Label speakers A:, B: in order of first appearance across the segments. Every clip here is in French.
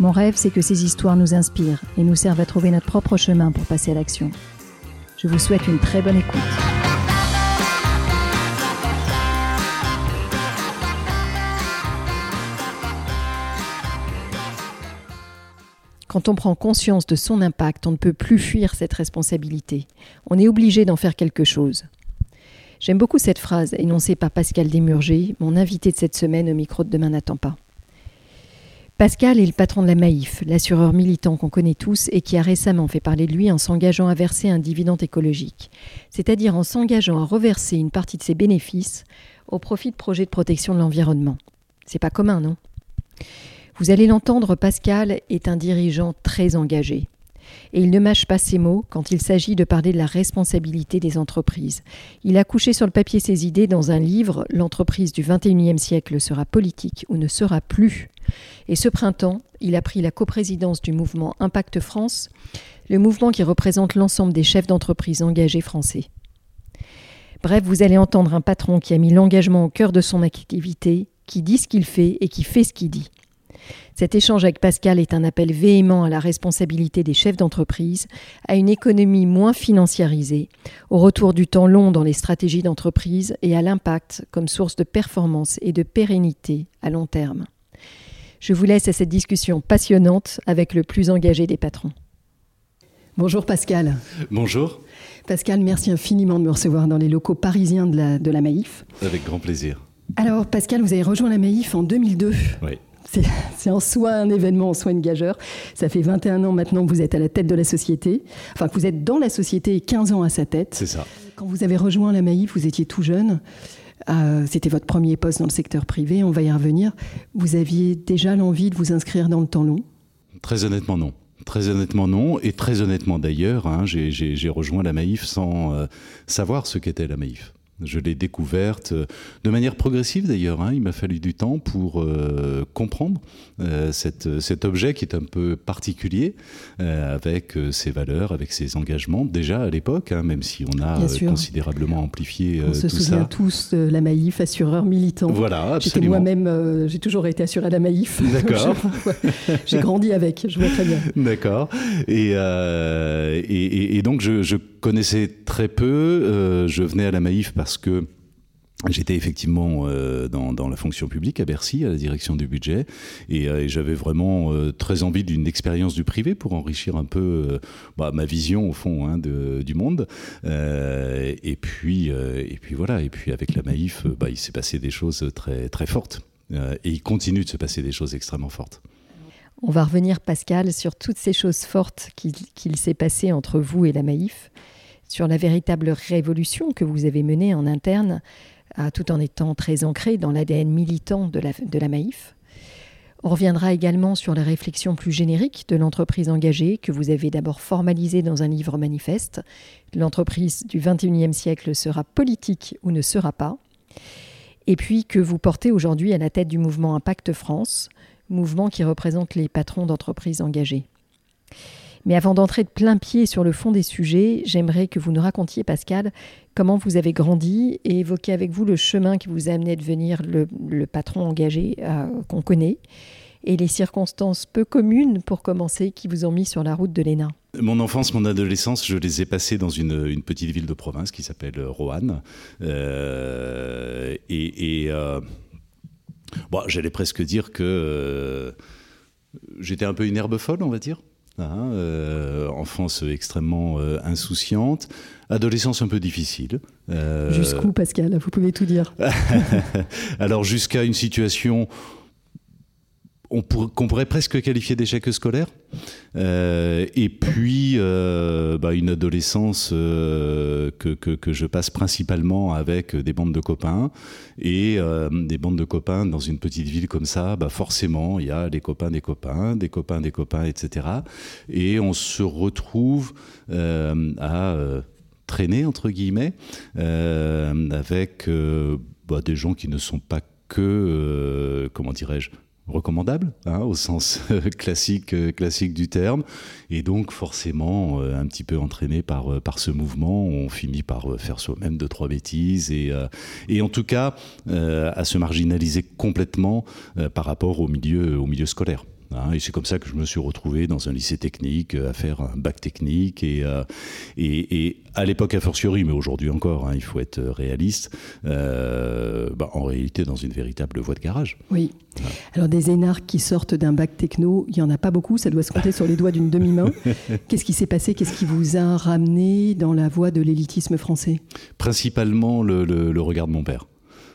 A: Mon rêve, c'est que ces histoires nous inspirent et nous servent à trouver notre propre chemin pour passer à l'action. Je vous souhaite une très bonne écoute. Quand on prend conscience de son impact, on ne peut plus fuir cette responsabilité. On est obligé d'en faire quelque chose. J'aime beaucoup cette phrase énoncée par Pascal Desmurger, mon invité de cette semaine au micro de Demain n'attend pas. Pascal est le patron de la Maïf, l'assureur militant qu'on connaît tous et qui a récemment fait parler de lui en s'engageant à verser un dividende écologique, c'est-à-dire en s'engageant à reverser une partie de ses bénéfices au profit de projets de protection de l'environnement. C'est pas commun, non? Vous allez l'entendre, Pascal est un dirigeant très engagé et il ne mâche pas ses mots quand il s'agit de parler de la responsabilité des entreprises. Il a couché sur le papier ses idées dans un livre L'entreprise du XXIe siècle sera politique ou ne sera plus. Et ce printemps, il a pris la coprésidence du mouvement Impact France, le mouvement qui représente l'ensemble des chefs d'entreprise engagés français. Bref, vous allez entendre un patron qui a mis l'engagement au cœur de son activité, qui dit ce qu'il fait et qui fait ce qu'il dit. Cet échange avec Pascal est un appel véhément à la responsabilité des chefs d'entreprise, à une économie moins financiarisée, au retour du temps long dans les stratégies d'entreprise et à l'impact comme source de performance et de pérennité à long terme. Je vous laisse à cette discussion passionnante avec le plus engagé des patrons. Bonjour Pascal.
B: Bonjour.
A: Pascal, merci infiniment de me recevoir dans les locaux parisiens de la, de la Maïf.
B: Avec grand plaisir.
A: Alors Pascal, vous avez rejoint la Maïf en 2002.
B: Oui
A: c'est en soi un événement, en soi une gageur. Ça fait 21 ans maintenant que vous êtes à la tête de la société, enfin que vous êtes dans la société et 15 ans à sa tête.
B: C'est ça.
A: Quand vous avez rejoint la Maïf, vous étiez tout jeune. Euh, c'était votre premier poste dans le secteur privé, on va y revenir. Vous aviez déjà l'envie de vous inscrire dans le temps long?
B: Très honnêtement, non. Très honnêtement, non. Et très honnêtement, d'ailleurs, hein, j'ai rejoint la Maïf sans euh, savoir ce qu'était la Maïf. Je l'ai découverte euh, de manière progressive d'ailleurs. Hein. Il m'a fallu du temps pour euh, comprendre euh, cet objet qui est un peu particulier, avec ses valeurs, avec ses engagements. Déjà à l'époque, hein, même si on a considérablement amplifié
A: on se souvient tous de la Maïf, assureur militant.
B: Voilà,
A: absolument. moi-même, j'ai toujours été assuré à la Maïf.
B: D'accord.
A: j'ai grandi avec, je vois très bien.
B: D'accord. Et, et, donc je, je, connaissais très peu. je venais à la Maïf parce que J'étais effectivement euh, dans, la fonction publique à Bercy, à la direction du budget, et, euh, j'avais vraiment euh, très envie d'une expérience du privé pour enrichir un peu bah, ma vision au fond hein, du monde. et puis, et puis voilà. Et puis avec la Maïf, bah, il s'est passé des choses très très fortes, et il continue de se passer des choses extrêmement fortes.
A: On va revenir, Pascal, sur toutes ces choses fortes qu'il s'est passé entre vous et la Maïf sur la véritable révolution que vous avez menée en interne, tout en étant très ancré dans l'ADN militant de la, de la Maïf. On reviendra également sur les réflexions plus génériques de l'entreprise engagée que vous avez d'abord formalisée dans un livre manifeste. L'entreprise du XXIe siècle sera politique ou ne sera pas. Et puis que vous portez aujourd'hui à la tête du mouvement Impact France, mouvement qui représente les patrons d'entreprises engagées. Mais avant d'entrer de plein pied sur le fond des sujets, j'aimerais que vous nous racontiez, Pascal, comment vous avez grandi et évoquer avec vous le chemin qui vous a amené à devenir le, patron engagé euh, qu'on connaît et les circonstances peu communes, pour commencer, qui vous ont mis sur la route de l'ENA.
B: Mon enfance, mon adolescence, je les ai passées dans une, petite ville de province qui s'appelle Roanne. Euh, et, euh, j'allais presque dire que j'étais un peu une herbe folle, on va dire. Hein, euh, enfance extrêmement euh, insouciante, adolescence un peu difficile.
A: Euh, Jusqu'où, Pascal? Vous pouvez tout dire.
B: Alors, jusqu'à une situation qu'on pourrait presque qualifier d'échec scolaire. Euh, et puis euh, bah, une adolescence euh, que, je passe principalement avec des bandes de copains. Et des bandes de copains dans une petite ville comme ça, bah, forcément, il y a des copains des copains, des copains des copains, etc. Et on se retrouve à traîner, entre guillemets, avec bah, des gens qui ne sont pas que, comment dirais-je, recommandable hein, au sens euh, classique euh, classique du terme. Et donc forcément euh, un petit peu entraîné par par ce mouvement on finit par faire soi-même deux trois bêtises et et en tout cas à se marginaliser complètement par rapport au milieu au milieu scolaire Hein, et c'est comme ça que je me suis retrouvé dans un lycée technique euh, à faire un bac technique et, euh, et, à l'époque a fortiori, mais aujourd'hui encore, hein, il faut être réaliste, euh, bah, en réalité dans une véritable voie de garage.
A: Oui. Alors des énarques qui sortent d'un bac techno, il n'y en a pas beaucoup, ça doit se compter sur les doigts d'une demi-main. Qu'est-ce qui s'est passé? Qu'est-ce qui vous a ramené dans la voie de l'élitisme français?
B: Principalement le regard de mon père.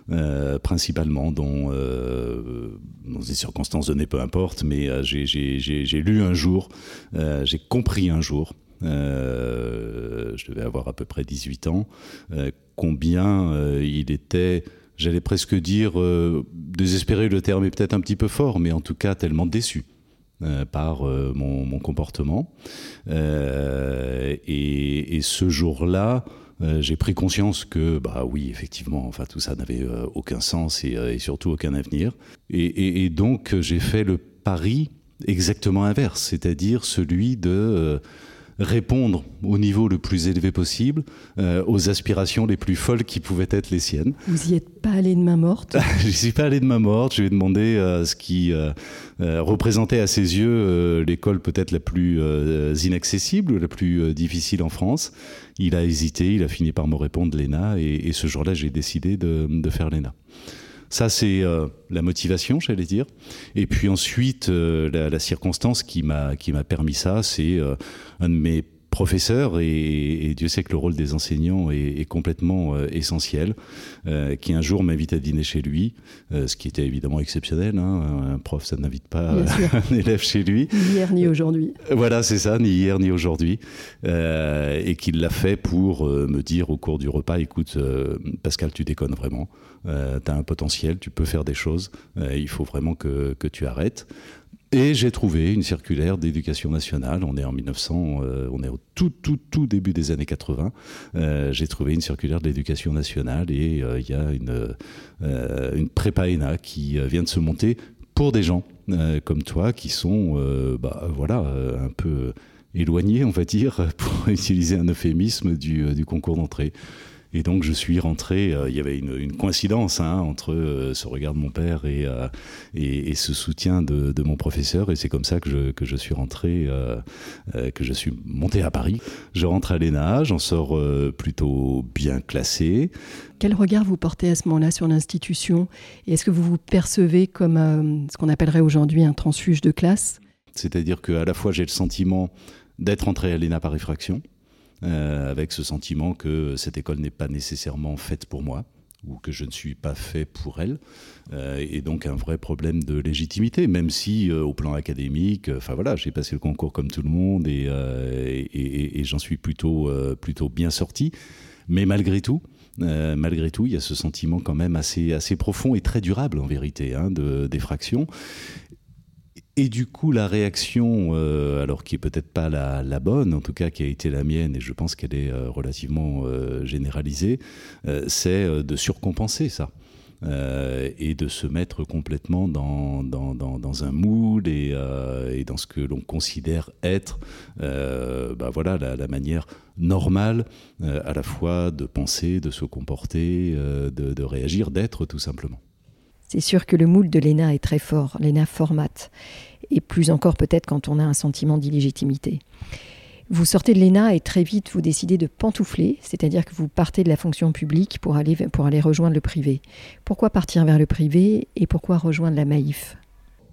B: Euh, principalement, euh, dans des circonstances données, peu importe, mais euh, j'ai lu un jour, j'ai compris un jour, je devais avoir à peu près 18 ans, combien il était j'allais presque dire, désespéré, le terme est peut-être un petit peu fort, mais en tout cas tellement déçu. par mon, comportement. Et, ce jour-là, euh, j'ai pris conscience que, bah oui, effectivement, enfin tout ça n'avait euh, aucun sens euh, et, surtout aucun avenir. Et, et donc j'ai fait le pari exactement inverse, c'est-à-dire celui de répondre au niveau le plus élevé possible euh, aux aspirations les plus folles qui pouvaient être les siennes.
A: Vous n'y êtes pas allé de main morte?
B: Je n'y suis pas allé de main morte. Je lui ai demandé euh, ce qui euh, représentait à ses yeux l'école peut-être la plus inaccessible, la plus difficile en France. Il a hésité, il a fini par me répondre l'ENA et, ce jour-là j'ai décidé de, faire l'ENA. Ça, c'est euh, la motivation, j'allais dire. Et puis ensuite, euh, la, circonstance qui m'a qui m'a permis ça, c'est euh, un de mes professeur, et, Dieu sait que le rôle des enseignants est, complètement euh, essentiel, euh, qui un jour m'invite à dîner chez lui, euh, ce qui était évidemment exceptionnel. Hein. un prof, ça n'invite pas un élève chez lui.
A: Ni hier ni aujourd'hui.
B: Voilà, c'est ça, ni hier ni aujourd'hui. et qu'il l'a fait pour me dire au cours du repas, écoute, Pascal, tu déconnes vraiment. tu as un potentiel, tu peux faire des choses. il faut vraiment que, que tu arrêtes. Et j'ai trouvé une circulaire d'éducation nationale. On est en 1900, euh, on est au tout, tout, tout début des années 80. Euh, j'ai trouvé une circulaire de l'éducation nationale et euh, il y a une, une prépa ENA qui vient de se monter pour des gens comme toi qui sont, bah, voilà, un peu éloignés, on va dire, pour utiliser un euphémisme du, du concours d'entrée. Et donc je suis rentré, euh, il y avait une, coïncidence hein, entre euh, ce regard de mon père euh, et, et, ce soutien de, de, mon professeur. Et c'est comme ça que je, que je suis rentré, que je suis monté à Paris. Je rentre à l'ENA, j'en sors plutôt bien classé.
A: Quel regard vous portez à ce moment-là sur l'institution? Et est-ce que vous vous percevez comme ce qu'on appellerait aujourd'hui un transfuge de classe?
B: C'est-à-dire qu'à la fois j'ai le sentiment d'être entré à l'ENA par effraction, avec ce sentiment que cette école n'est pas nécessairement faite pour moi ou que je ne suis pas fait pour elle, euh, et donc un vrai problème de légitimité, même si euh, au plan académique, enfin voilà, j'ai passé le concours comme tout le monde et, j'en suis plutôt, plutôt bien sorti, mais malgré tout, malgré tout, il y a ce sentiment quand même assez, assez profond et très durable en vérité hein, de d'effraction. Et du coup, la réaction, euh, alors qui est peut-être pas la, bonne, en tout cas qui a été la mienne, et je pense qu'elle est euh, relativement euh, généralisée, c'est de surcompenser ça. et de se mettre complètement dans, un moule et, dans ce que l'on considère être bah voilà, la, manière normale à la fois de penser, de se comporter, de réagir, d'être tout simplement.
A: C'est sûr que le moule de l'ENA est très fort, l'ENA formate, et plus encore peut-être quand on a un sentiment d'illégitimité. Vous sortez de l'ENA et très vite vous décidez de pantoufler, c'est-à-dire que vous partez de la fonction publique pour aller, pour aller rejoindre le privé. Pourquoi partir vers le privé et pourquoi rejoindre la Maïf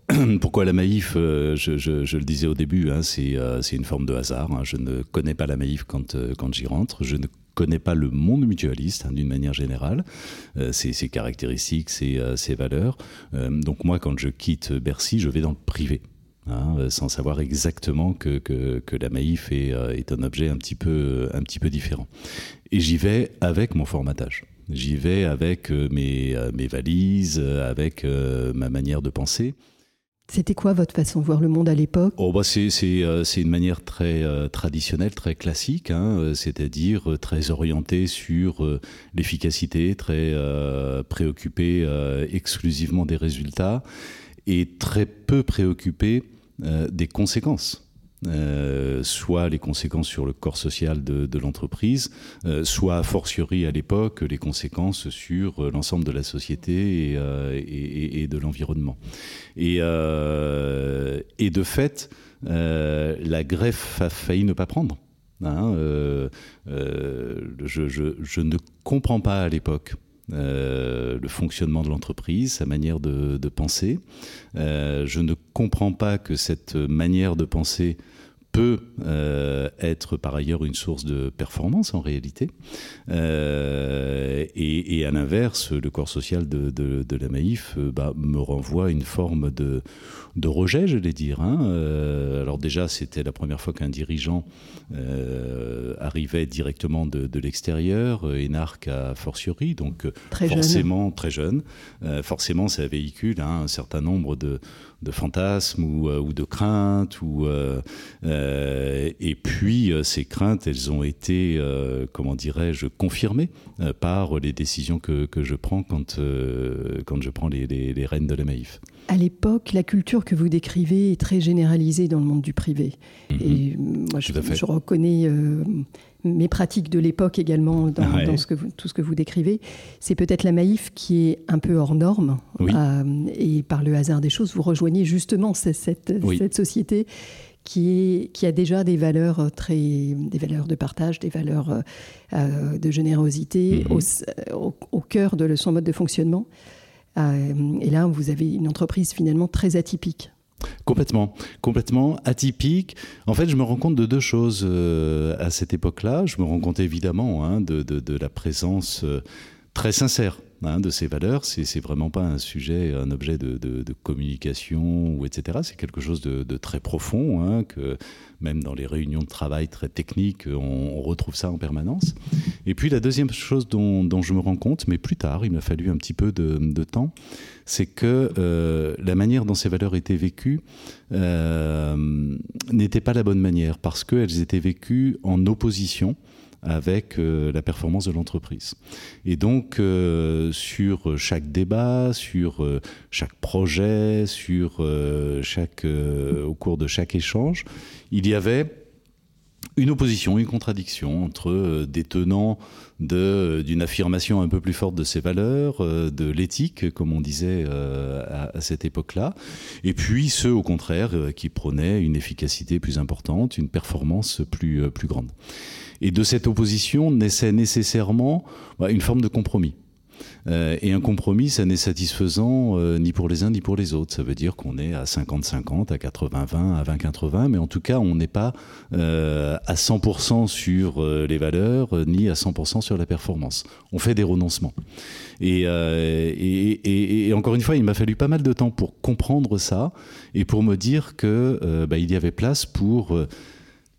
B: Pourquoi la Maïf euh, je, le disais au début, hein, euh, c'est une forme de hasard. Hein. Je ne connais pas la Maïf quand, euh, quand j'y rentre. Je ne connais pas le monde mutualiste hein, d'une manière générale, ses, caractéristiques, ses, ses valeurs. donc moi, quand je quitte Bercy, je vais dans le privé. Hein, euh, sans savoir exactement que, que, la Maïf est, euh, est, un objet un petit peu, un petit peu différent. Et j'y vais avec mon formatage. J'y vais avec euh, mes, mes valises, avec ma manière de penser.
C: C'était quoi votre façon de voir le monde à l'époque?
B: Oh bah c'est, une manière très traditionnelle, très classique, hein, c'est-à-dire très orientée sur l'efficacité, très préoccupée exclusivement des résultats et très peu préoccupée euh, des conséquences. Euh, soit les conséquences sur le corps social de, l'entreprise, euh, soit a fortiori à l'époque les conséquences sur l'ensemble de la société et, de l'environnement. Et, de fait, la greffe a failli ne pas prendre. Hein, je, ne comprends pas à l'époque euh, le fonctionnement de l'entreprise, sa manière de, penser. Euh, je ne comprends pas que cette manière de penser peut euh, être par ailleurs une source de performance en réalité. et, à l'inverse, le corps social de, la Maïf bah, me renvoie une forme de, de rejet, je vais dire. Hein. Euh, alors déjà, c'était la première fois qu'un dirigeant euh, arrivait directement de, l'extérieur, euh, énarque à fortiori, donc forcément très jeune. forcément, ça véhicule hein, un certain nombre de, fantasmes ou, de craintes. Ou, et puis, ces craintes, elles ont été, comment dirais-je, confirmées par les décisions que, je prends quand, quand je prends les, les, les rênes de la Maïf.
C: À l'époque, la culture que vous décrivez est très généralisée dans le monde du privé. Mhm. Et moi, je, reconnais euh, mes pratiques de l'époque également dans, ce que tout ce que vous décrivez. C'est peut-être la Maïf qui est un peu hors norme. Euh, et par le hasard des choses, vous rejoignez justement cette, cette, société qui, est, qui, a déjà des valeurs très, des valeurs de partage, des valeurs euh, de générosité mhm. au, au, cœur de son mode de fonctionnement. Euh, et là, vous avez une entreprise finalement très atypique.
B: Complètement, complètement atypique. En fait, je me rends compte de deux choses euh, à cette époque-là. Je me rends compte évidemment hein, de, la présence euh, très sincère hein, de ces valeurs. C'est vraiment pas un sujet, un objet de, communication ou etc. C'est quelque chose de, très profond hein, que même dans les réunions de travail très techniques, on, retrouve ça en permanence. Et puis la deuxième chose dont, je me rends compte, mais plus tard, il m'a fallu un petit peu de, temps, c'est que euh, la manière dont ces valeurs étaient vécues euh, n'était pas la bonne manière, parce qu'elles étaient vécues en opposition avec euh, la performance de l'entreprise. Et donc, euh, sur chaque débat, sur euh, chaque projet, sur chaque, au cours de chaque échange, il y avait une opposition, une contradiction entre des tenants d'une affirmation un peu plus forte de ces valeurs, de l'éthique, comme on disait à, cette époque-là, et puis ceux, au contraire, qui prônaient une efficacité plus importante, une performance plus, plus grande. Et de cette opposition naissait nécessairement bah, une forme de compromis. Euh, et un compromis, ça n'est satisfaisant euh, ni pour les uns ni pour les autres. Ça veut dire qu'on est à 50-50, à 80-20, à 20-80, mais en tout cas, on n'est pas euh, à 100% sur les valeurs, ni à 100% sur la performance. On fait des renoncements. Et, encore une fois, il m'a fallu pas mal de temps pour comprendre ça et pour me dire que bah, y avait place pour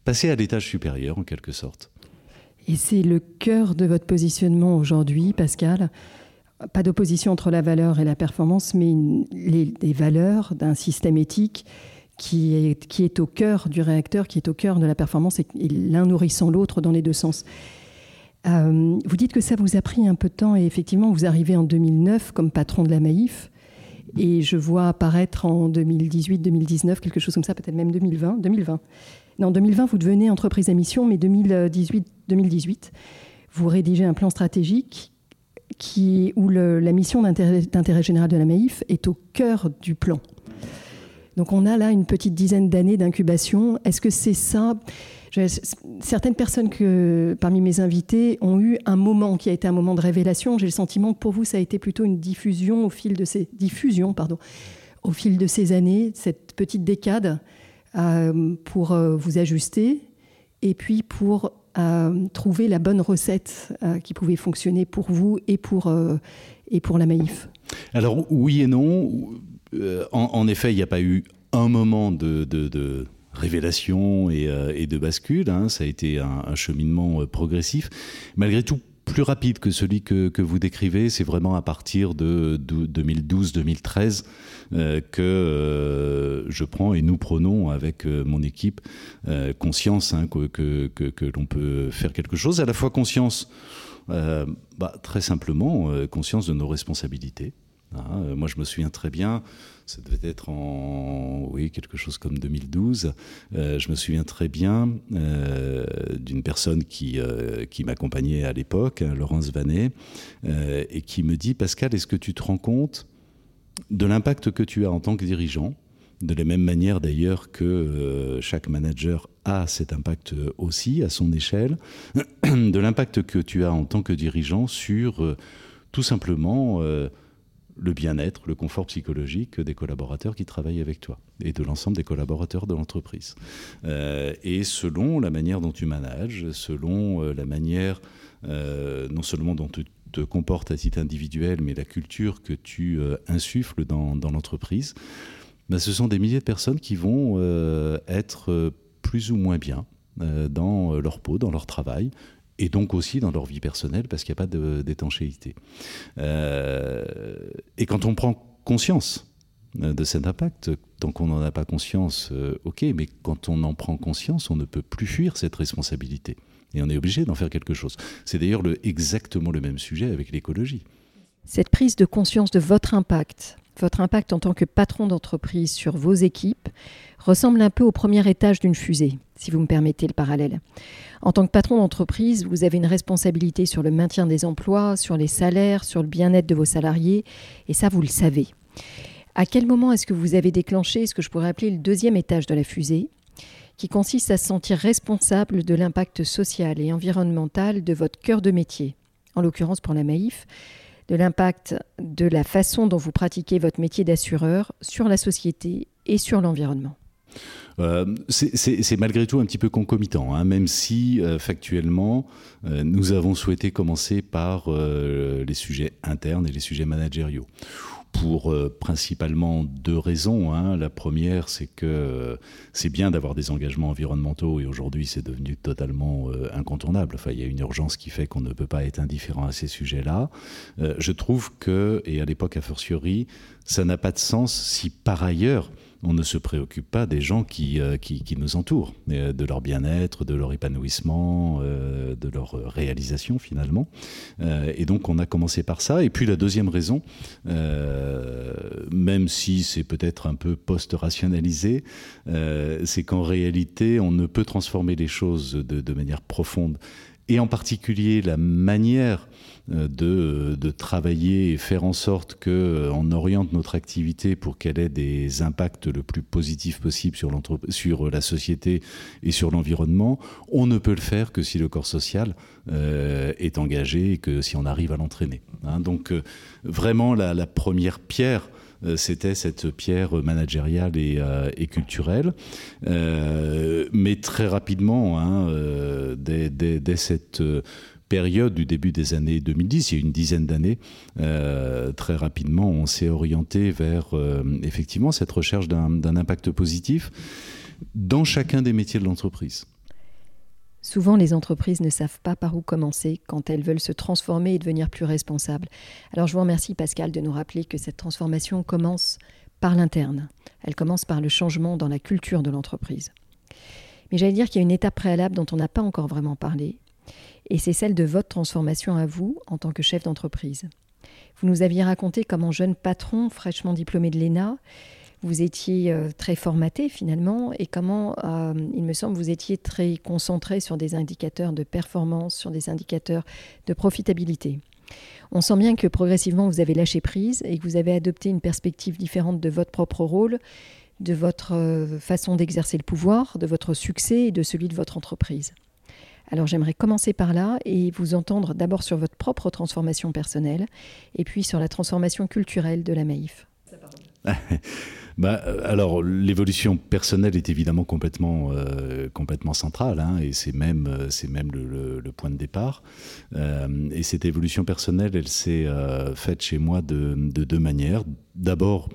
B: passer à l'étage supérieur en quelque sorte.
C: Et c'est le cœur de votre positionnement aujourd'hui, Pascal. Pas d'opposition entre la valeur et la performance, mais les, valeurs d'un système éthique qui est, au cœur du réacteur, qui est au cœur de la performance, et, l'un nourrissant l'autre dans les deux sens. Euh, vous dites que ça vous a pris un peu de temps, et effectivement, vous arrivez en 2009 comme patron de la Maïf, et je vois apparaître en 2018-2019, quelque chose comme ça, peut-être même 2020, 2020, en 2020, vous devenez entreprise à mission, mais 2018-2018, vous rédigez un plan stratégique où la mission d'intérêt général de la Maïf est au cœur du plan. Donc on a là une petite dizaine d'années d'incubation. Est-ce que c'est ça? Certaines personnes parmi mes invités ont eu un moment qui a été un moment de révélation. J'ai le sentiment que pour vous, ça a été plutôt une diffusion au fil de ces diffusion, pardon, au fil de ces années, cette petite décade pour euh, vous ajuster et puis pour
A: trouvé la bonne recette qui pouvait fonctionner pour vous et pour, et pour la Maïf
B: Alors oui et non. En, effet, il n'y a pas eu un moment de, révélation et, de bascule. Hein. Ça a été un cheminement progressif. Malgré tout, plus rapide que celui que, vous décrivez. C'est vraiment à partir de, 2012-2013 euh, que euh, je prends et nous prenons avec euh, mon équipe conscience hein, que, que, l'on peut faire quelque chose. À la fois conscience, bah, très simplement, conscience de nos responsabilités. Hein. moi, je me souviens très bien ça devait être en oui quelque chose comme 2012. Euh, je me souviens très bien euh, d'une personne qui euh, qui m'accompagnait à l'époque, hein, Laurence Vanet, et qui me dit Pascal, est-ce que tu te rends compte de l'impact que tu as en tant que dirigeant? De la même manière d'ailleurs que chaque manager a cet impact aussi à son échelle, de l'impact que tu as en tant que dirigeant sur tout simplement le bien-être, le confort psychologique des collaborateurs qui travaillent avec toi et de l'ensemble des collaborateurs de l'entreprise. Euh, et selon la manière dont tu manages, selon euh, la manière euh, non seulement dont tu te comportes à titre individuel, mais la culture que tu insuffles dans, l'entreprise, ben, ce sont des milliers de personnes qui vont être plus ou moins bien dans leur peau, dans leur travail, et donc aussi dans leur vie personnelle parce qu'il n'y a pas d'étanchéité. Euh, et quand on prend conscience euh, de cet impact, tant qu'on n'en a pas conscience, euh, ok, mais quand on en prend conscience, on ne peut plus fuir cette responsabilité. Et on est obligé d'en faire quelque chose. C'est d'ailleurs le, exactement le même sujet avec l'écologie.
A: Cette prise de conscience de votre impact, votre impact en tant que patron d'entreprise sur vos équipes, ressemble un peu au premier étage d'une fusée, si vous me permettez le parallèle. En tant que patron d'entreprise, vous avez une responsabilité sur le maintien des emplois, sur les salaires, sur le bien-être de vos salariés, et ça, vous le savez. À quel moment est-ce que vous avez déclenché ce que je pourrais appeler le deuxième étage de la fusée, qui consiste à se sentir responsable de l'impact social et environnemental de votre cœur de métier, en l'occurrence pour la Maïf, de l'impact de la façon dont vous pratiquez votre métier d'assureur sur la société et sur l'environnement
B: euh, c'est malgré tout un petit peu concomitant, hein, même si euh, factuellement, euh, nous avons souhaité commencer par les sujets internes et les sujets managériaux pour principalement deux raisons. Hein. La première, c'est que c'est bien d'avoir des engagements environnementaux et aujourd'hui c'est devenu totalement incontournable. Enfin, il y a une urgence qui fait qu'on ne peut pas être indifférent à ces sujets-là. je trouve que, et à l'époque a fortiori, ça n'a pas de sens si par ailleurs on ne se préoccupe pas des gens qui, euh, qui, nous entourent, euh, de leur bien-être, de leur épanouissement, euh, de leur réalisation finalement. et donc on a commencé par ça. Et puis la deuxième raison, même si c'est peut-être un peu post-rationalisé, c'est qu'en réalité on ne peut transformer les choses de, manière profonde et en particulier la manière de, de, travailler et faire en sorte qu'on euh, oriente notre activité pour qu'elle ait des impacts le plus positifs possible sur, sur la société et sur l'environnement, on ne peut le faire que si le corps social euh, est engagé et que si on arrive à l'entraîner. Hein. donc vraiment la, première pierre c'était cette pierre managériale et, culturelle. Euh, mais très rapidement, hein, dès, dès, cette période du début des années 2010, il y a une dizaine d'années, euh, très rapidement, on s'est orienté vers euh, effectivement cette recherche d'un impact positif dans chacun des métiers de l'entreprise.
A: Souvent, les entreprises ne savent pas par où commencer quand elles veulent se transformer et devenir plus responsables. Alors, je vous remercie, Pascal, de nous rappeler que cette transformation commence par l'interne. Elle commence par le changement dans la culture de l'entreprise. Mais j'allais dire qu'il y a une étape préalable dont on n'a pas encore vraiment parlé, et c'est celle de votre transformation à vous en tant que chef d'entreprise. Vous nous aviez raconté comment jeune patron fraîchement diplômé de l'ENA, vous étiez euh, très formaté finalement et comment, euh, il me semble, vous étiez très concentré sur des indicateurs de performance, sur des indicateurs de profitabilité. On sent bien que progressivement vous avez lâché prise et que vous avez adopté une perspective différente de votre propre rôle, de votre euh, façon d'exercer le pouvoir, de votre succès et de celui de votre entreprise. Alors j'aimerais commencer par là et vous entendre d'abord sur votre propre transformation personnelle et puis sur la transformation culturelle de la Maïf.
B: bah, euh, alors l'évolution personnelle est évidemment complètement euh, complètement centrale hein, et c'est même euh, c'est même le, point de départ. et cette évolution personnelle, elle s'est faite chez moi de, de deux manières. D'abord,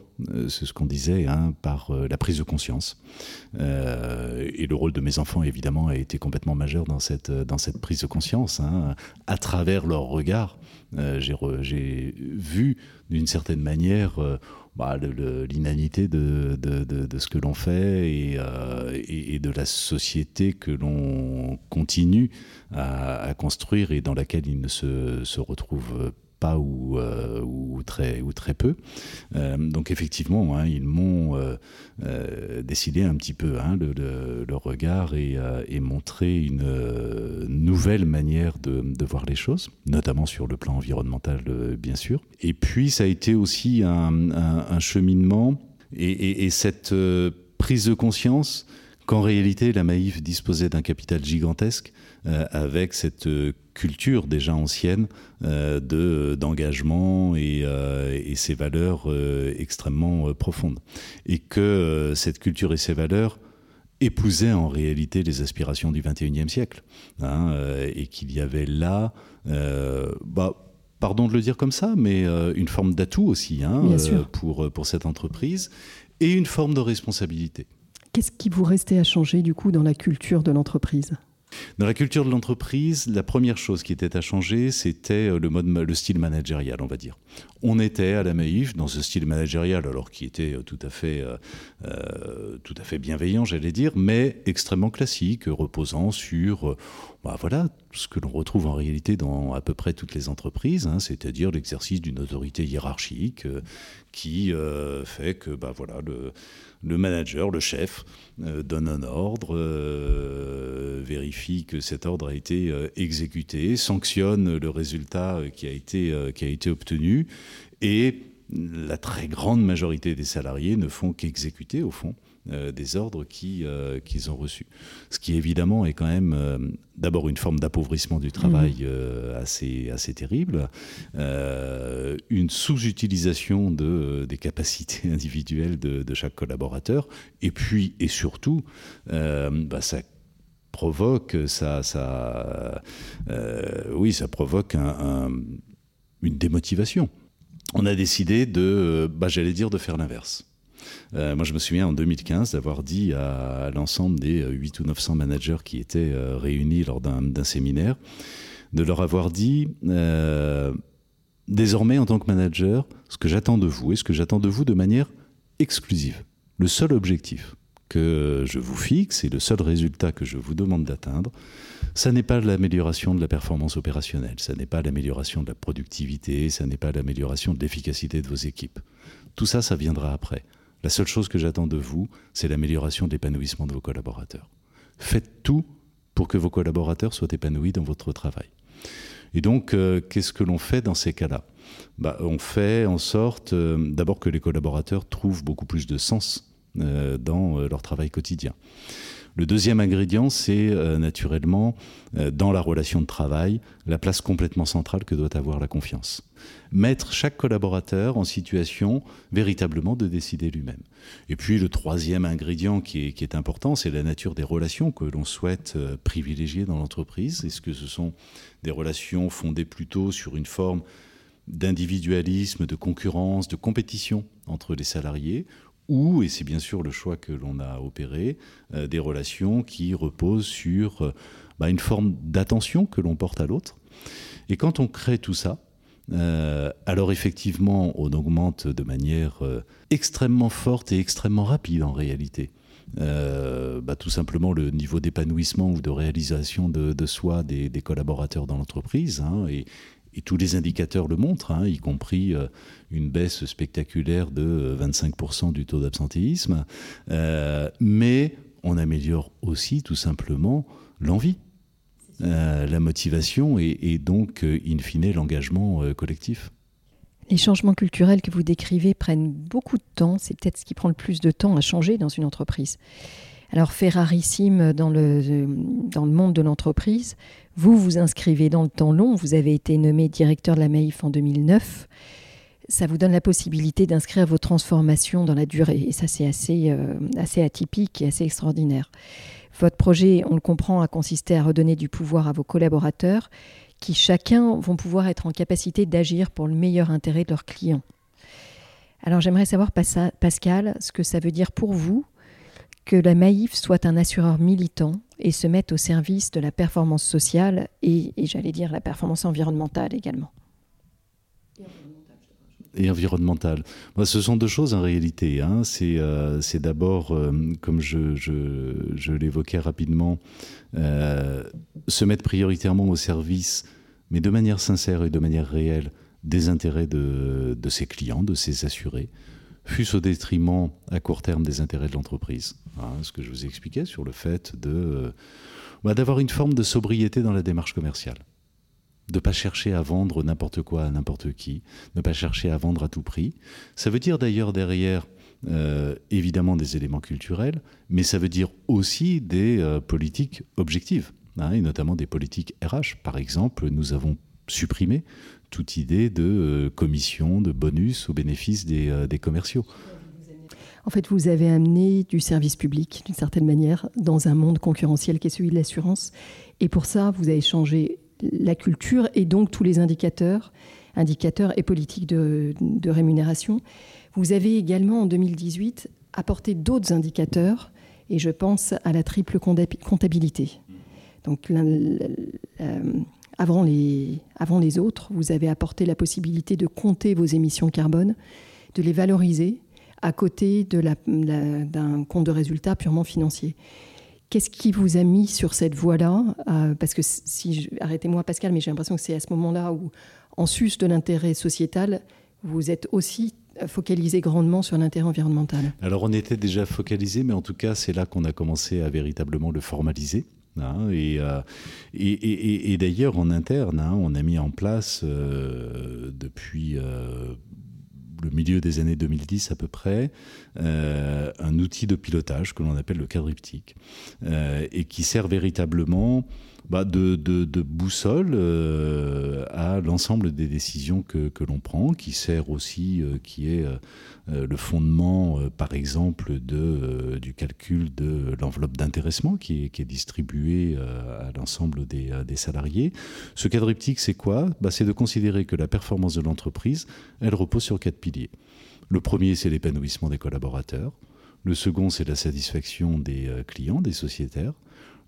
B: c'est ce qu'on disait, hein, par la prise de conscience. et le rôle de mes enfants, évidemment, a été complètement majeur dans cette, dans cette prise de conscience. Hein, à travers leur regard, j'ai vu d'une certaine manière bah, l'inanité de, ce que l'on fait et, euh, et, de la société que l'on continue à, construire et dans laquelle ils ne se, retrouvent pas ou, euh, ou, très, ou très peu. Euh, donc effectivement, hein, ils m'ont euh, décidé un petit peu hein, le, regard et, montré une nouvelle manière de, voir les choses, notamment sur le plan environnemental, bien sûr. Et puis ça a été aussi un, cheminement et, et, et cette prise de conscience qu'en réalité la Maïf disposait d'un capital gigantesque avec cette culture déjà ancienne euh, de d'engagement et, euh, et, ces valeurs euh, extrêmement profondes. Et que cette culture et ces valeurs épousaient en réalité les aspirations du 21e siècle hein, et qu'il y avait là bah, pardon de le dire comme ça, mais une forme d'atout aussi hein, pour, pour cette entreprise et une forme de responsabilité.
A: Qu'est-ce qui vous restait à changer du coup dans la culture de l'entreprise?
B: Dans la culture de l'entreprise, la première chose qui était à changer, c'était le, mode, le style managérial, on va dire. On était à la Maïf dans ce style managérial, alors qui était tout à fait, euh, euh tout à fait bienveillant, j'allais dire, mais extrêmement classique, reposant sur, bah voilà, ce que l'on retrouve en réalité dans à peu près toutes les entreprises, hein, c'est-à-dire l'exercice d'une autorité hiérarchique euh, qui euh, fait que, bah voilà, le le manager, le chef, euh, donne un ordre, euh, vérifie que cet ordre a été euh, exécuté, sanctionne le résultat qui a été, obtenu et la très grande majorité des salariés ne font qu'exécuter au fond des ordres euh, qu'ils ont reçus. Ce qui évidemment est quand même euh, d'abord une forme d'appauvrissement du travail mmh. assez, assez terrible, une sous-utilisation de, des capacités individuelles de, de, chaque collaborateur, et puis et surtout, bah, ça provoque ça, ça oui ça provoque un, un, une démotivation. On a décidé de, bah, j'allais dire, de faire l'inverse. Euh, moi, je me souviens en 2015 d'avoir dit à, l'ensemble des 8 ou 900 managers qui étaient euh, réunis lors d'un séminaire, de leur avoir dit, euh, désormais en tant que manager, ce que j'attends de vous et ce que j'attends de vous de manière exclusive. Le seul objectif que je vous fixe et le seul résultat que je vous demande d'atteindre, ça n'est pas l'amélioration de la performance opérationnelle, ça n'est pas l'amélioration de la productivité, ça n'est pas l'amélioration de l'efficacité de vos équipes. Tout ça, ça viendra après. La seule chose que j'attends de vous, c'est l'amélioration de l'épanouissement de vos collaborateurs. Faites tout pour que vos collaborateurs soient épanouis dans votre travail. Et donc, euh, qu'est-ce que l'on fait dans ces cas-là? Bah, On fait en sorte euh, d'abord que les collaborateurs trouvent beaucoup plus de sens euh, dans leur travail quotidien. Le deuxième ingrédient, c'est euh, naturellement, euh, dans la relation de travail, la place complètement centrale que doit avoir la confiance. Mettre chaque collaborateur en situation véritablement de décider lui-même. Et puis le troisième ingrédient qui est, important, c'est la nature des relations que l'on souhaite euh, privilégier dans l'entreprise. Est-ce que ce sont des relations fondées plutôt sur une forme d'individualisme, de concurrence, de compétition entre les salariés ou, et c'est bien sûr le choix que l'on a opéré, euh, des relations qui reposent sur euh, bah, une forme d'attention que l'on porte à l'autre. Et quand on crée tout ça, euh, alors effectivement, on augmente de manière extrêmement forte et extrêmement rapide en réalité. Bah, tout simplement le niveau d'épanouissement ou de réalisation de, soi des, des, collaborateurs dans l'entreprise. Hein, et, et tous les indicateurs le montrent, hein, y compris euh, une baisse spectaculaire de 25% euh, du taux d'absentéisme. Euh, mais on améliore aussi tout simplement l'envie, euh, la motivation et, et donc, in fine, l'engagement collectif.
A: Les changements culturels que vous décrivez prennent beaucoup de temps. C'est peut-être ce qui prend le plus de temps à changer dans une entreprise. Alors, fait rarissime dans le, dans le monde de l'entreprise, vous vous inscrivez dans le temps long. Vous avez été nommé directeur de la Maïf en 2009. ça vous donne la possibilité d'inscrire vos transformations dans la durée. Et ça, c'est assez, euh, assez atypique et assez extraordinaire. Votre projet, on le comprend, a consisté à redonner du pouvoir à vos collaborateurs qui chacun vont pouvoir être en capacité d'agir pour le meilleur intérêt de leurs clients. Alors j'aimerais savoir, Pascal, ce que ça veut dire pour vous que la Maïf soit un assureur militant et se mette au service de la performance sociale et, j'allais dire la performance environnementale également.
B: Et environnementale. ce sont deux choses en réalité. Hein. Euh, c'est d'abord, euh, comme je, l'évoquais rapidement, euh, se mettre prioritairement au service, mais de manière sincère et de manière réelle, des intérêts de ses clients, de ses assurés fût-ce au détriment à court terme des intérêts de l'entreprise. Hein, ce que je vous expliquais sur le fait de euh, bah, d'avoir une forme de sobriété dans la démarche commerciale. De ne pas chercher à vendre n'importe quoi à n'importe qui, ne pas chercher à vendre à tout prix. Ça veut dire d'ailleurs derrière euh, évidemment des éléments culturels, mais ça veut dire aussi des euh, politiques objectives, hein, et notamment des politiques RH. Par exemple, nous avons supprimé toute idée de euh, commission, de bonus au bénéfice euh, des, commerciaux.
A: En fait, vous avez amené du service public, d'une certaine manière, dans un monde concurrentiel qui est celui de l'assurance. Et pour ça, vous avez changé la culture et donc tous les indicateurs, indicateurs et politiques de, rémunération. Vous avez également, en 2018, apporté d'autres indicateurs, et je pense à la triple comptabilité. Donc, avant les, autres, vous avez apporté la possibilité de compter vos émissions carbone, de les valoriser à côté d'un compte de résultat purement financier. Qu'est-ce qui vous a mis sur cette voie-là? Euh, Parce que si, arrêtez-moi Pascal, mais j'ai l'impression que c'est à ce moment-là où, en sus de l'intérêt sociétal, vous êtes aussi focalisé grandement sur l'intérêt environnemental.
B: Alors on était déjà focalisé, mais en tout cas c'est là qu'on a commencé à véritablement le formaliser. Hein, euh, et, et, d'ailleurs, en interne, hein, on a mis en place euh, depuis euh, le milieu des années 2010 à peu près, un outil de pilotage que l'on appelle le quadriptyque, et qui sert véritablement bah, de, boussole euh, à l'ensemble des décisions que, l'on prend, qui sert aussi, euh, qui est euh, le fondement, par exemple, de, du calcul de l'enveloppe d'intéressement qui est, distribuée à l'ensemble des, des, salariés. Ce quadriptyque, c'est quoi? Bah, C'est de considérer que la performance de l'entreprise, elle repose sur quatre piliers. Le premier, c'est l'épanouissement des collaborateurs. Le second, c'est la satisfaction des clients, des sociétaires.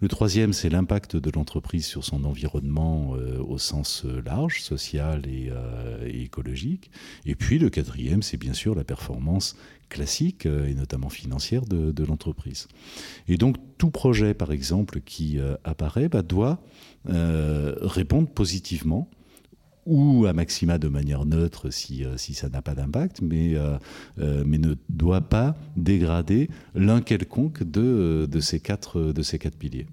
B: Le troisième, c'est l'impact de l'entreprise sur son environnement euh, au sens euh, large, social euh, et, écologique. Et puis le quatrième, c'est bien sûr la performance classique et notamment financière de, l'entreprise. Et donc tout projet, par exemple, qui apparaît, bah, doit répondre positivement ou à maxima de manière neutre si, si ça n'a pas d'impact, mais, mais ne doit pas dégrader l'un quelconque de, de, ces quatre, de ces quatre piliers.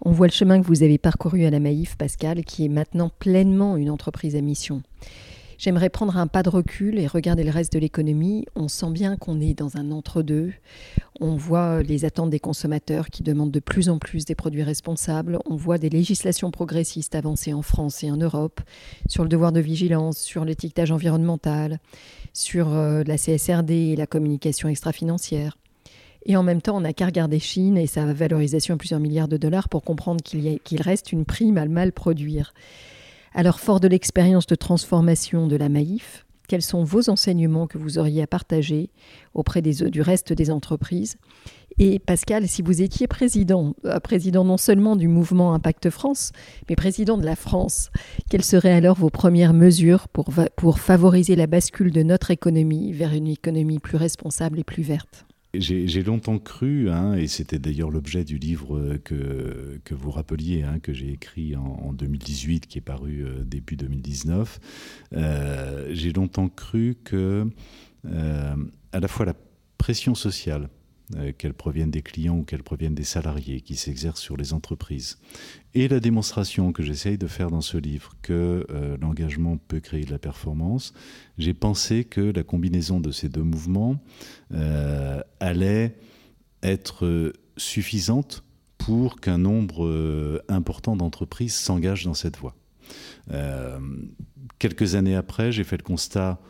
A: On voit le chemin que vous avez parcouru à la Maïf, Pascal, qui est maintenant pleinement une entreprise à mission. J'aimerais prendre un pas de recul et regarder le reste de l'économie. On sent bien qu'on est dans un entre-deux. On voit les attentes des consommateurs qui demandent de plus en plus des produits responsables. On voit des législations progressistes avancer en France et en Europe sur le devoir de vigilance, sur l'étiquetage environnemental, sur euh, la CSRD et la communication extra-financière. Et en même temps, on n'a qu'à regarder Chine et sa valorisation à plusieurs milliards de dollars pour comprendre qu'il reste une prime à mal produire. Alors, fort de l'expérience de transformation de la Maïf, quels sont vos enseignements que vous auriez à partager auprès des, du reste des entreprises? Et Pascal, si vous étiez président, euh, président non seulement du mouvement Impact France, mais président de la France, quelles seraient alors vos premières mesures pour favoriser la bascule de notre économie vers une économie plus responsable et plus verte?
B: J'ai longtemps cru, hein, et c'était d'ailleurs l'objet du livre que, que vous rappeliez, hein, que j'ai écrit en, 2018, qui est paru euh, début 2019, euh, j'ai longtemps cru que euh, à la fois la pression sociale euh, qu'elles proviennent des clients ou qu'elles proviennent des salariés qui s'exercent sur les entreprises. Et la démonstration que j'essaye de faire dans ce livre que euh, l'engagement peut créer de la performance, j'ai pensé que la combinaison de ces deux mouvements euh, allait être suffisante pour qu'un nombre important d'entreprises s'engagent dans cette voie. quelques années après, j'ai fait le constat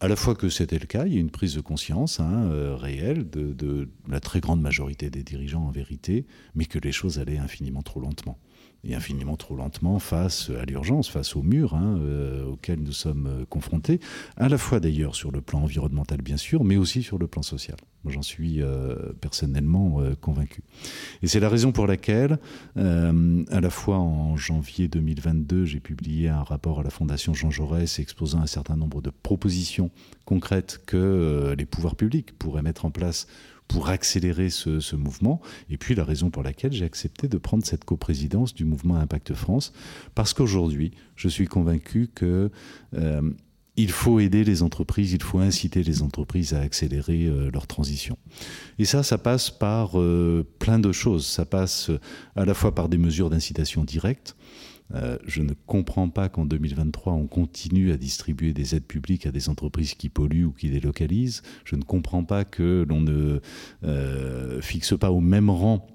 B: à la fois que c'était le cas, il y a une prise de conscience hein, euh, réelle de, de, la très grande majorité des dirigeants en vérité, mais que les choses allaient infiniment trop lentement et infiniment trop lentement face à l'urgence, face au mur hein, euh, auquel nous sommes euh, confrontés, à la fois d'ailleurs sur le plan environnemental bien sûr, mais aussi sur le plan social. Moi j'en suis euh, personnellement convaincu. Et c'est la raison pour laquelle, à la fois en janvier 2022, j'ai publié un rapport à la Fondation Jean Jaurès exposant un certain nombre de propositions concrètes que les pouvoirs publics pourraient mettre en place pour accélérer ce, mouvement. Et puis la raison pour laquelle j'ai accepté de prendre cette coprésidence du mouvement Impact France, parce qu'aujourd'hui, je suis convaincu que euh, il faut aider les entreprises, il faut inciter les entreprises à accélérer euh, leur transition. Et ça, ça passe par euh, plein de choses. Ça passe à la fois par des mesures d'incitation directe, euh, je ne comprends pas qu'en 2023, on continue à distribuer des aides publiques à des entreprises qui polluent ou qui délocalisent. Je ne comprends pas que l'on ne euh, fixe pas au même rang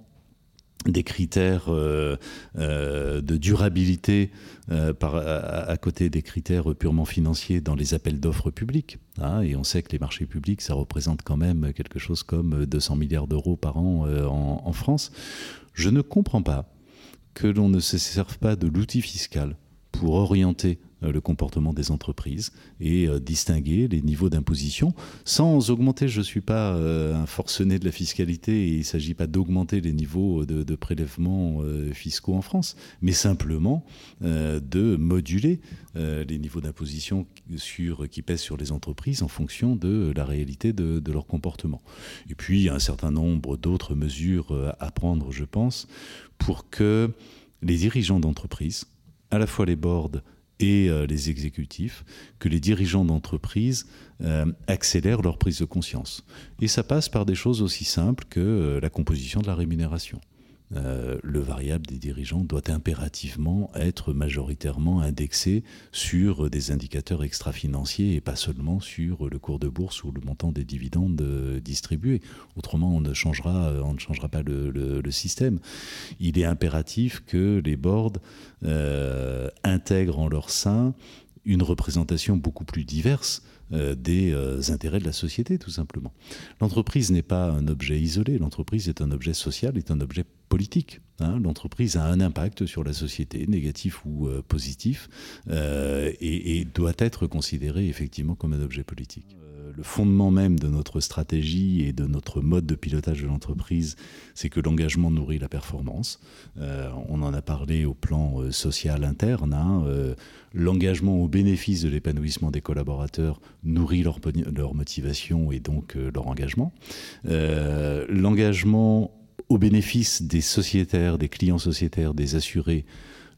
B: des critères euh, de durabilité à, côté des critères purement financiers dans les appels d'offres publics. Hein. et on sait que les marchés publics, ça représente quand même quelque chose comme 200 milliards d'euros par an en France. Je ne comprends pas que l'on ne se serve pas de l'outil fiscal pour orienter euh, le comportement des entreprises et euh, distinguer les niveaux d'imposition sans augmenter. Je ne suis pas euh, un forcené de la fiscalité et il ne s'agit pas d'augmenter les niveaux de, prélèvements fiscaux en France, mais simplement de moduler les niveaux d'imposition qui pèsent sur les entreprises en fonction de la réalité de, de leur comportement. Et puis, il y a un certain nombre d'autres mesures à prendre, je pense, pour que les dirigeants d'entreprise, à la fois les boards et euh, les exécutifs, que les dirigeants d'entreprise euh, accélèrent leur prise de conscience. Et ça passe par des choses aussi simples que euh, la composition de la rémunération. Euh, le variable des dirigeants doit impérativement être majoritairement indexé sur des indicateurs extra-financiers et pas seulement sur le cours de bourse ou le montant des dividendes euh, distribués. Autrement, on ne changera, on ne changera pas le, système. Il est impératif que les boards euh, intègrent en leur sein une représentation beaucoup plus diverse euh, des euh, intérêts de la société, tout simplement. L'entreprise n'est pas un objet isolé, l'entreprise est un objet social, est un objet politique. Hein. L'entreprise a un impact sur la société, négatif ou euh, positif, et, et, doit être considérée effectivement comme un objet politique le fondement même de notre stratégie et de notre mode de pilotage de l'entreprise, c'est que l'engagement nourrit la performance. Euh, on en a parlé au plan euh, social interne. Hein, euh, l'engagement au bénéfice de l'épanouissement des collaborateurs nourrit leur, leur motivation et donc leur engagement. l'engagement au bénéfice des sociétaires, des clients sociétaires, des assurés,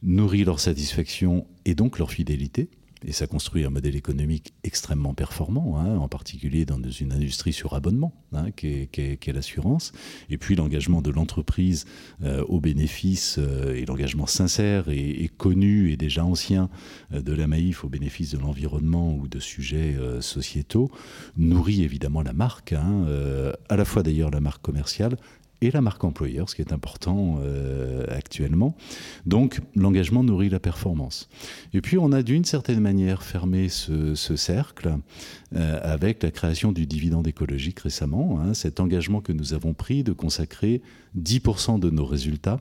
B: nourrit leur satisfaction et donc leur fidélité et ça construit un modèle économique extrêmement performant, hein, en particulier dans une industrie sur abonnement, hein, qui l'assurance. Et puis l'engagement de l'entreprise euh, au bénéfice euh, et l'engagement sincère et, connu et déjà ancien euh, de la Maïf au bénéfice de l'environnement ou de sujets sociétaux nourrit évidemment la marque, hein, à la fois d'ailleurs la marque commerciale et la marque employeur, ce qui est important euh, actuellement. Donc l'engagement nourrit la performance. Et puis on a d'une certaine manière fermé ce, cercle euh, avec la création du dividende écologique récemment, hein, cet engagement que nous avons pris de consacrer 10% de nos résultats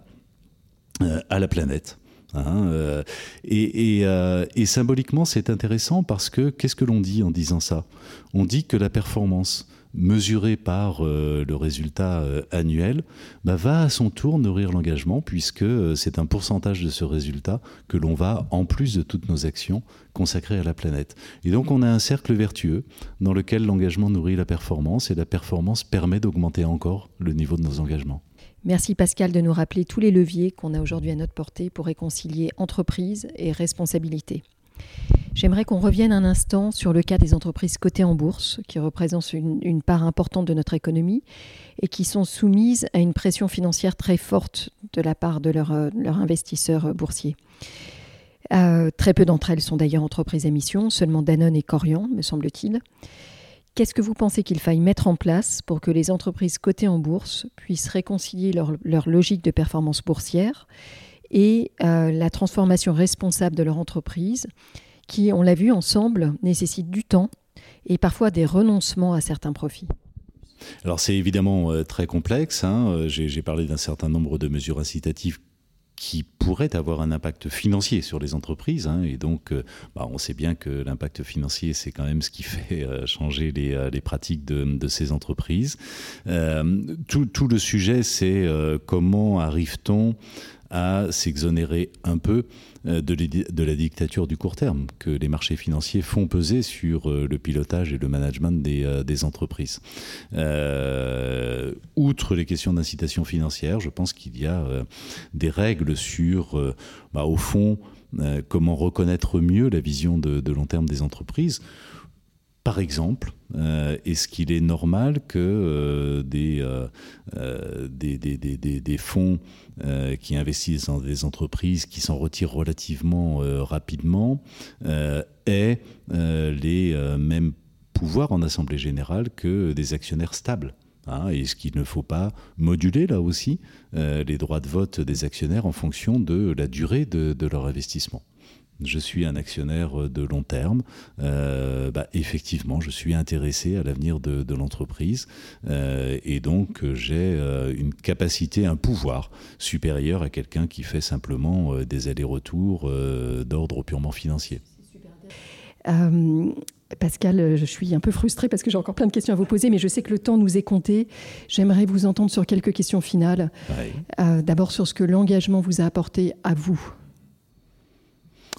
B: euh, à la planète. Hein, et, et, symboliquement, c'est intéressant parce que qu'est-ce que l'on dit en disant ça? On dit que la performance mesuré par euh, le résultat euh, annuel, bah, va à son tour nourrir l'engagement, puisque euh, c'est un pourcentage de ce résultat que l'on va, en plus de toutes nos actions, consacrer à la planète. Et donc on a un cercle vertueux dans lequel l'engagement nourrit la performance, et la performance permet d'augmenter encore le niveau de nos engagements.
A: Merci Pascal de nous rappeler tous les leviers qu'on a aujourd'hui à notre portée pour réconcilier entreprise et responsabilité. J'aimerais qu'on revienne un instant sur le cas des entreprises cotées en bourse, qui représentent une, part importante de notre économie et qui sont soumises à une pression financière très forte de la part de leurs euh, investisseurs boursiers. Euh, très peu d'entre elles sont d'ailleurs entreprises à mission, seulement Danone et Corian, me semble-t-il. Qu'est-ce que vous pensez qu'il faille mettre en place pour que les entreprises cotées en bourse puissent réconcilier leur, logique de performance boursière et euh, la transformation responsable de leur entreprise qui, on l'a vu ensemble, nécessite du temps
C: et parfois des renoncements à certains profits
B: alors c'est évidemment euh, très complexe. Hein. Euh, j'ai parlé d'un certain nombre de mesures incitatives qui pourraient avoir un impact financier sur les entreprises. Hein. et donc, euh, bah, on sait bien que l'impact financier, c'est quand même ce qui fait changer les, pratiques de, ces entreprises. tout, le sujet, c'est comment arrive-t-on à s'exonérer un peu euh, de, la dictature du court terme que les marchés financiers font peser sur euh, le pilotage et le management des, euh, entreprises. outre les questions d'incitation financière, je pense qu'il y a des règles sur, bah, au fond, comment reconnaître mieux la vision de long terme des entreprises. Par exemple, euh, est-ce qu'il est normal que euh, euh, des, fonds qui investissent dans des entreprises qui s'en retirent relativement rapidement aient les mêmes pouvoirs en Assemblée générale que des actionnaires stables hein? Est-ce qu'il ne faut pas moduler là aussi les droits de vote des actionnaires en fonction de la durée de leur investissement? Je suis un actionnaire euh, de long terme, euh, bah, effectivement, je suis intéressé à l'avenir de, l'entreprise euh, et donc j'ai une capacité, un pouvoir supérieur à quelqu'un qui fait simplement des allers-retours d'ordre purement financier.
C: Pascal, je suis un peu frustrée parce que j'ai encore plein de questions à vous poser, mais je sais que le temps nous est compté. J'aimerais vous entendre sur quelques questions finales. D'abord sur ce que l'engagement vous a apporté à vous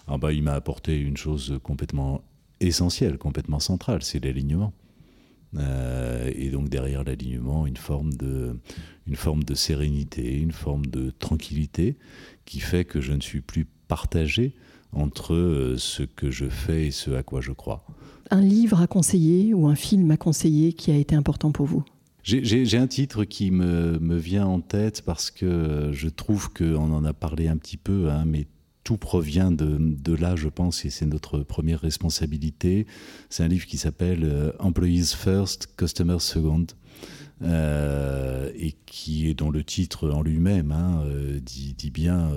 B: ah bah, il m'a apporté une chose complètement essentielle, complètement centrale, c'est l'alignement. Euh, et donc derrière l'alignement, une forme de, une forme de sérénité, une forme de tranquillité qui fait que je ne suis plus partagé entre euh, ce que je fais et ce à quoi je crois.
C: Un livre à conseiller ou un film à conseiller qui a été important pour vous?
B: J'ai un titre qui me, me, vient en tête parce que je trouve qu'on en a parlé un petit peu, hein, mais tout provient de, là, je pense, et c'est notre première responsabilité. C'est un livre qui s'appelle euh, Employees First, Customers Second. Euh, et qui est dont le titre en lui-même hein, euh, dit, bien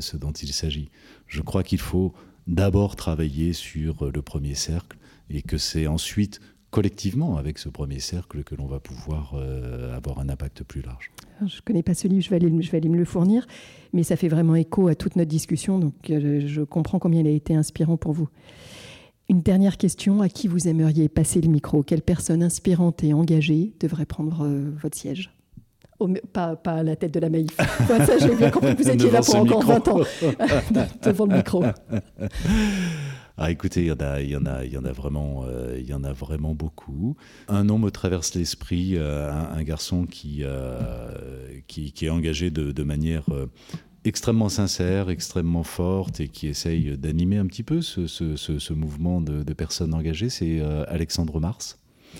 B: ce dont il s'agit. Je crois qu'il faut d'abord travailler sur le premier cercle et que c'est ensuite collectivement avec ce premier cercle que l'on va pouvoir avoir un impact plus large.
C: Je ne connais pas ce livre, je vais, aller, je vais aller me le fournir, mais ça fait vraiment écho à toute notre discussion, donc euh, je comprends combien il a été inspirant pour vous. Une dernière question, à qui vous aimeriez passer le micro? Quelle personne inspirante et engagée devrait prendre euh, votre siège? Pas, pas, à la tête de la Maïf. ça, j'ai bien compris que vous étiez là pour encore 20 ans devant le micro.
B: Ah, écoutez, il y en a, il y en a, il y en a vraiment, euh, il y en a vraiment beaucoup. Un nom me traverse l'esprit, euh, un, garçon qui, euh, qui, qui, est engagé de, manière extrêmement sincère, extrêmement forte et qui essaye d'animer un petit peu ce, ce, ce, mouvement de, personnes engagées, c'est Alexandre Mars.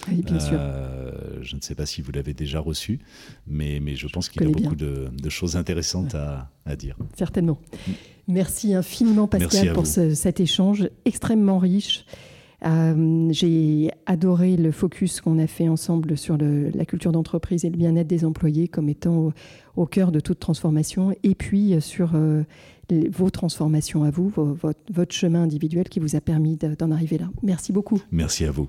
C: Oui, bien sûr.
B: je ne sais pas si vous l'avez déjà reçu, mais, mais je pense qu'il a beaucoup de, de, choses intéressantes à, à dire.
C: Certainement. Mm. Merci infiniment Pascal pour cet échange extrêmement riche. Euh, j'ai adoré le focus qu'on a fait ensemble sur la culture d'entreprise et le bien-être des employés comme étant au, cœur de toute transformation, et puis euh, sur euh, vos transformations à vous, votre, votre chemin individuel qui vous a permis d'en arriver là. Merci beaucoup.
B: Merci à vous.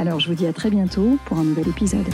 C: Alors je vous dis à très bientôt pour un nouvel épisode.